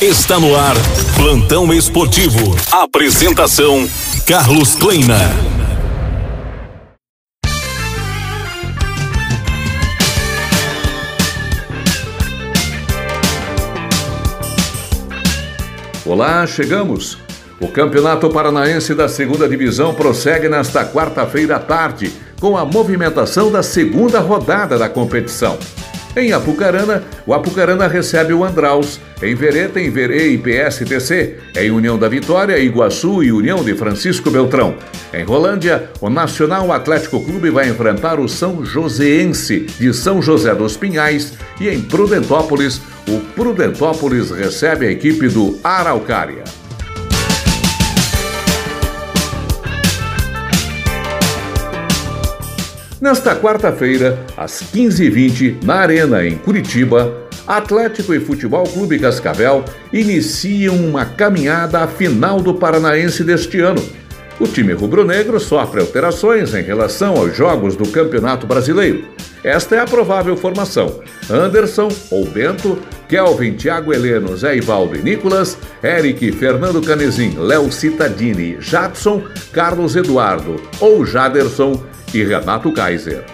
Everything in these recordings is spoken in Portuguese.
Está no ar, Plantão Esportivo. Apresentação: Carlos Kleina. Olá, chegamos. O Campeonato Paranaense da Segunda Divisão prossegue nesta quarta-feira à tarde, com a movimentação da segunda rodada da competição. Em Apucarana, o Apucarana recebe o Andraus. Em Verê tem Verê e PSTC. Em União da Vitória, Iguaçu e União de Francisco Beltrão. Em Rolândia, o Nacional Atlético Clube vai enfrentar o São Joséense de São José dos Pinhais. E em Prudentópolis, o Prudentópolis recebe a equipe do Araucária. Nesta quarta-feira, às 15h20, na Arena, em Curitiba, Atlético e Futebol Clube Cascavel iniciam uma caminhada à final do Paranaense deste ano. O time rubro-negro sofre alterações em relação aos jogos do Campeonato Brasileiro. Esta é a provável formação: Anderson ou Bento, Kelvin, Thiago Heleno, Zé Ivaldo e Nicolas, Eric, Fernando Canezin, Léo Citadini, Jadson, Carlos Eduardo ou Jaderson e Renato Kaiser.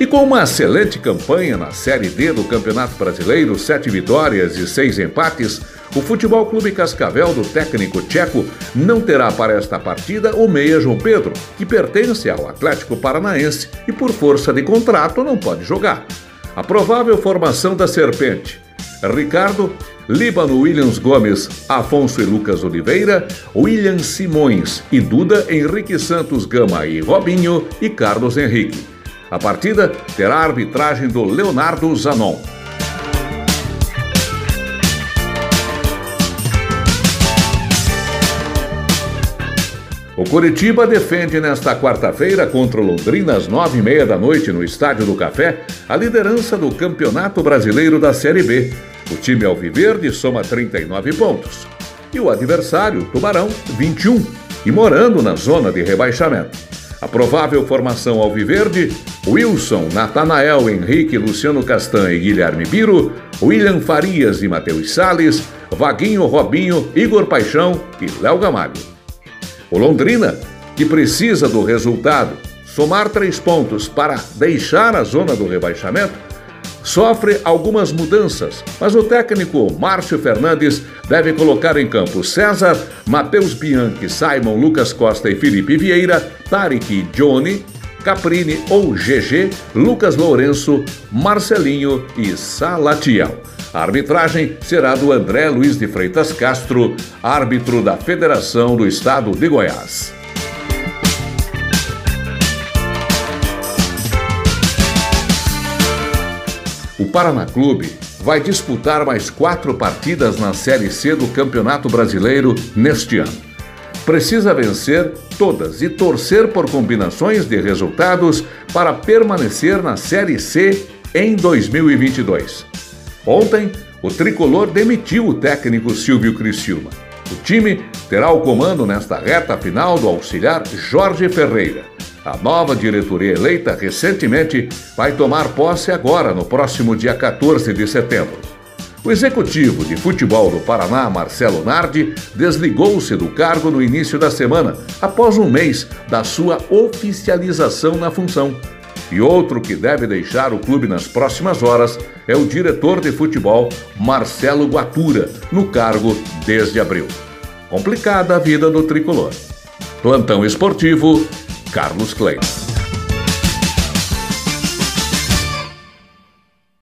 E com uma excelente campanha na Série D do Campeonato Brasileiro, sete vitórias e seis empates, o Futebol Clube Cascavel do técnico tcheco não terá para esta partida o meia João Pedro, que pertence ao Atlético Paranaense e por força de contrato não pode jogar. A provável formação da Serpente: Ricardo, Líbano Williams Gomes, Afonso e Lucas Oliveira, William Simões e Duda, Henrique Santos Gama e Robinho e Carlos Henrique. A partida terá a arbitragem do Leonardo Zanon. O Curitiba defende nesta quarta-feira contra o Londrina às nove e meia da noite no Estádio do Café a liderança do Campeonato Brasileiro da Série B. O time alviverde soma 39 pontos e o adversário, Tubarão, 21 e morando na zona de rebaixamento. A provável formação alviverde: Wilson, Natanael, Henrique, Luciano Castan e Guilherme Biro, William Farias e Matheus Sales, Vaguinho, Robinho, Igor Paixão e Léo Gamalho. O Londrina, que precisa do resultado, somar três pontos para deixar a zona do rebaixamento, sofre algumas mudanças, mas o técnico Márcio Fernandes deve colocar em campo César, Matheus Bianchi, Simon, Lucas Costa e Felipe Vieira, Tarek Johnny, Caprini ou GG, Lucas Lourenço, Marcelinho e Salatiel. A arbitragem será do André Luiz de Freitas Castro, árbitro da Federação do Estado de Goiás. O Paraná Clube vai disputar mais quatro partidas na Série C do Campeonato Brasileiro neste ano. Precisa vencer todas e torcer por combinações de resultados para permanecer na Série C em 2022. Ontem, o tricolor demitiu o técnico Silvio Criciúma. O time terá o comando nesta reta final do auxiliar Jorge Ferreira. A nova diretoria eleita recentemente vai tomar posse agora, no próximo dia 14 de setembro. O executivo de futebol do Paraná, Marcelo Nardi, desligou-se do cargo no início da semana, após um mês da sua oficialização na função. E outro que deve deixar o clube nas próximas horas é o diretor de futebol Marcelo Guatura, no cargo desde abril. Complicada a vida do tricolor. Plantão esportivo, Carlos Klein.